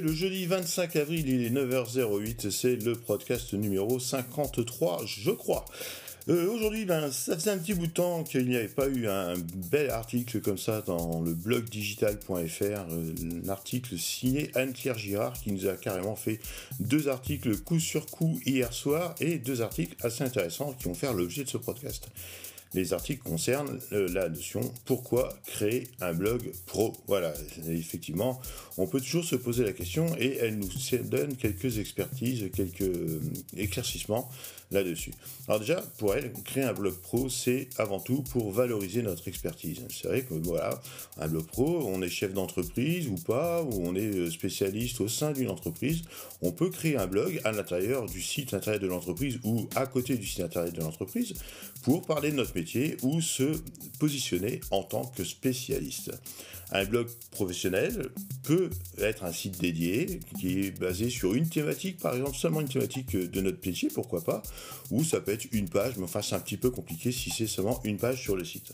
le jeudi 25 avril, il est 9h08, c'est le podcast numéro 53, je crois. Euh, aujourd'hui, ben, ça faisait un petit bout de temps qu'il n'y avait pas eu un bel article comme ça dans le blog digital.fr, euh, l'article signé Anne-Claire Girard qui nous a carrément fait deux articles coup sur coup hier soir et deux articles assez intéressants qui vont faire l'objet de ce podcast. Les articles concernent euh, la notion pourquoi créer un blog pro? Voilà, effectivement, on peut toujours se poser la question et elle nous donne quelques expertises, quelques éclaircissements là-dessus. Alors déjà, pour elle, créer un blog pro, c'est avant tout pour valoriser notre expertise. C'est vrai que voilà, un blog pro, on est chef d'entreprise ou pas, ou on est euh, spécialiste au sein d'une entreprise, on peut créer un blog à l'intérieur du site internet de l'entreprise ou à côté du site internet de l'entreprise pour parler de notre métier ou se positionner en tant que spécialiste. Un blog professionnel peut être un site dédié qui est basé sur une thématique, par exemple seulement une thématique de notre métier, pourquoi pas, ou ça peut être une page, mais enfin c'est un petit peu compliqué si c'est seulement une page sur le site.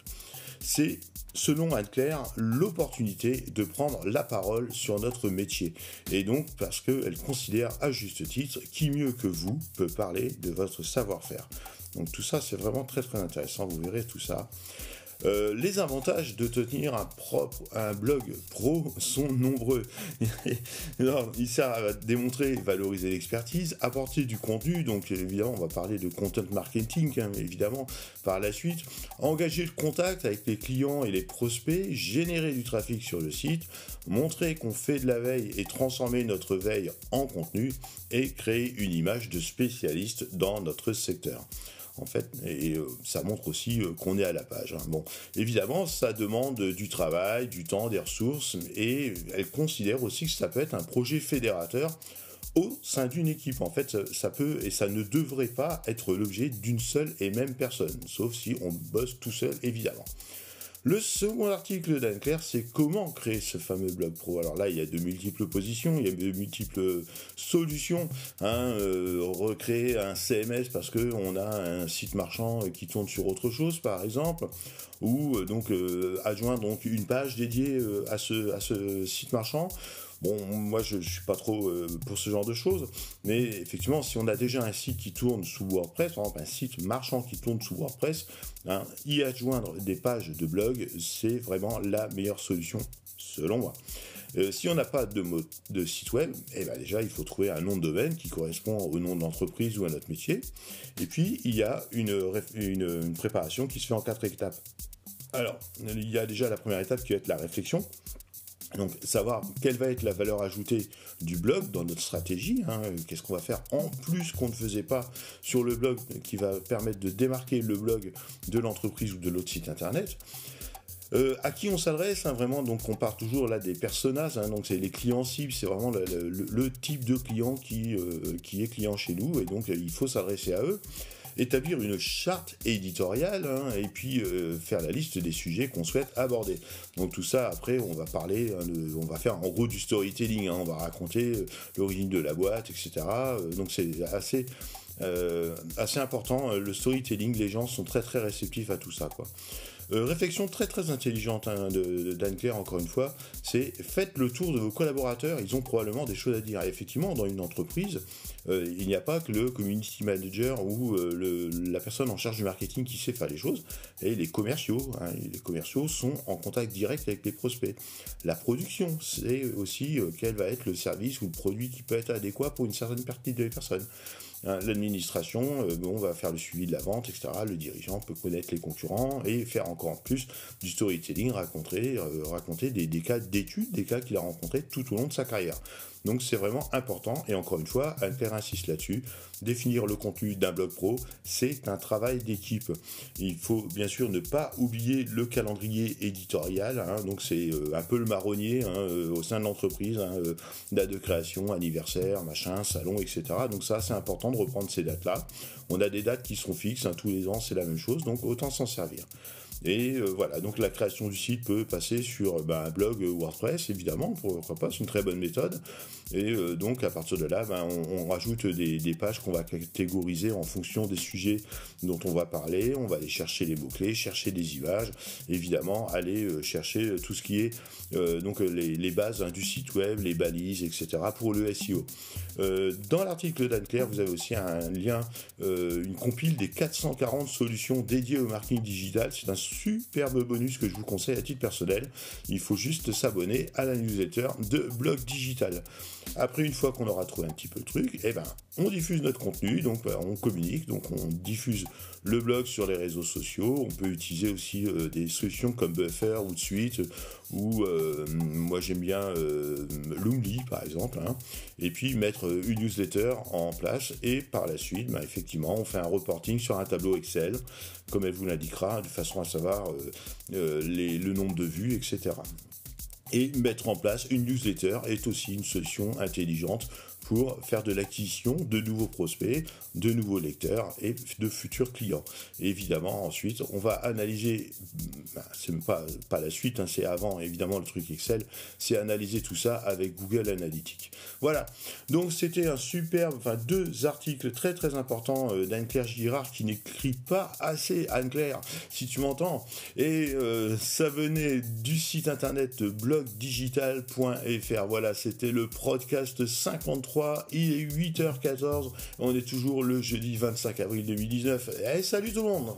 C'est, selon Anne-Claire, l'opportunité de prendre la parole sur notre métier. Et donc parce qu'elle considère à juste titre qui mieux que vous peut parler de votre savoir-faire. Donc tout ça c'est vraiment très très intéressant, vous verrez tout ça. Euh, les avantages de tenir un blog pro sont nombreux. il sert à démontrer, valoriser l'expertise, apporter du contenu. Donc évidemment, on va parler de content marketing, hein, évidemment par la suite. Engager le contact avec les clients et les prospects, générer du trafic sur le site, montrer qu'on fait de la veille et transformer notre veille en contenu et créer une image de spécialiste dans notre secteur en fait, et euh, ça montre aussi euh, qu'on est à la page. Hein. Bon, évidemment, ça demande du travail, du temps, des ressources, et elle considère aussi que ça peut être un projet fédérateur au sein d'une équipe. En fait, ça, peut et ça ne devrait pas être l'objet d'une seule et même personne, sauf si on bosse tout seul, évidemment. Le second article d'Anne-Claire, c'est comment créer ce fameux blog pro. Alors là, il y a de multiples positions, il y a de multiples solutions. Hein, euh, recréer un CMS parce qu'on a un site marchand qui tourne sur autre chose, par exemple, ou euh, donc euh, adjoindre donc une page dédiée à ce site marchand Bon, moi je, ne suis pas trop euh, pour ce genre de choses, mais effectivement, si on a déjà un site qui tourne sous WordPress, par exemple un site marchand qui tourne sous WordPress, hein, y adjoindre des pages de blog, c'est vraiment la meilleure solution selon moi. Euh, si on n'a pas de, de site web, eh ben déjà il faut trouver un nom de domaine qui correspond au nom de l'entreprise ou à notre métier. Et puis il y a une préparation qui se fait en quatre étapes. Alors, il y a déjà la première étape qui va être la réflexion. Donc savoir quelle va être la valeur ajoutée du blog dans notre stratégie, hein, qu'est-ce qu'on va faire en plus qu'on ne faisait pas sur le blog qui va permettre de démarquer le blog de l'entreprise ou de l'autre site internet. Euh, à qui on s'adresse hein, Vraiment, donc on part toujours là des personas, hein, donc c'est les clients cibles, c'est vraiment le, type de client euh, qui est client chez nous, et donc il faut s'adresser à eux établir une charte éditoriale hein, et puis euh, faire la liste des sujets qu'on souhaite aborder. Donc tout ça, après, on va parler, hein, on va faire en gros du storytelling, hein, on va raconter euh, l'origine de la boîte, etc. Euh, donc c'est assez assez important. Le storytelling, les gens sont très très réceptifs à tout ça, quoi. Euh, réflexion très très intelligente hein, encore une fois, c'est faites le tour de vos collaborateurs, ils ont probablement des choses à dire. Et effectivement, dans une entreprise, euh, il n'y a pas que le community manager ou euh, la personne en charge du marketing qui sait faire les choses, et les commerciaux. Hein, les commerciaux sont en contact direct avec les prospects. La production, c'est aussi quel va être le service ou le produit qui peut être adéquat pour une certaine partie des personnes. Hein, l'administration, euh, on va faire le suivi de la vente, etc. Le dirigeant peut connaître les concurrents et faire encore plus du storytelling, raconter, euh, des cas d'études, des cas qu'il a rencontrés tout au long de sa carrière. Donc c'est vraiment important, et encore une fois, Alper insiste là-dessus, définir le contenu d'un blog pro, c'est un travail d'équipe. Il faut bien sûr ne pas oublier le calendrier éditorial, hein. donc c'est euh, un peu le marronnier hein, euh, au sein de l'entreprise, hein, euh, date de création, anniversaire, machin, salon, etc. Donc ça c'est important de reprendre ces dates-là. On a des dates qui sont fixes, tous les ans c'est la même chose, donc autant s'en servir. Et voilà, donc la création du site peut passer sur bah, un blog WordPress, évidemment, pourquoi pas, c'est une très bonne méthode. Et donc à partir de là, ben, on, rajoute des, des pages qu'on va catégoriser en fonction des sujets dont on va parler. On va aller chercher les mots-clés, chercher des images, évidemment aller chercher tout ce qui est donc les, bases hein, du site web, les balises, etc. pour le SEO. dans l'article d'Anne Claire, vous avez aussi un lien, une compile des 440 solutions dédiées au marketing digital. C'est un superbe bonus que je vous conseille à titre personnel. Il faut juste s'abonner à la newsletter de Blog Digital. Après, une fois qu'on aura trouvé un petit peu le truc, eh ben, on diffuse notre contenu, donc euh, on communique, donc on diffuse le blog sur les réseaux sociaux. On peut utiliser aussi euh, des solutions comme Buffer ou Suite, ou euh, moi j'aime bien Loomly par exemple, hein. et puis mettre une newsletter en place, et par la suite, ben, effectivement, on fait un reporting sur un tableau Excel, comme elle vous l'indiquera, de façon à savoir le nombre de vues, etc. Et mettre en place une newsletter est aussi une solution intelligente faire de l'acquisition de nouveaux prospects, de nouveaux lecteurs et de futurs clients. évidemment, ensuite, on va analyser, ben, c'est pas, pas la suite, hein, c'est avant évidemment le truc Excel, c'est analyser tout ça avec Google Analytics. Voilà, donc c'était un superbe, enfin deux articles très très importants euh, d'Anne-Claire Girard qui n'écrit pas assez, Anne-Claire, si tu m'entends, et euh, ça venait du site internet blogdigital.fr. Voilà, c'était le podcast 53 il est 8h14, on est toujours le jeudi 25 avril 2019. Et eh, salut tout le monde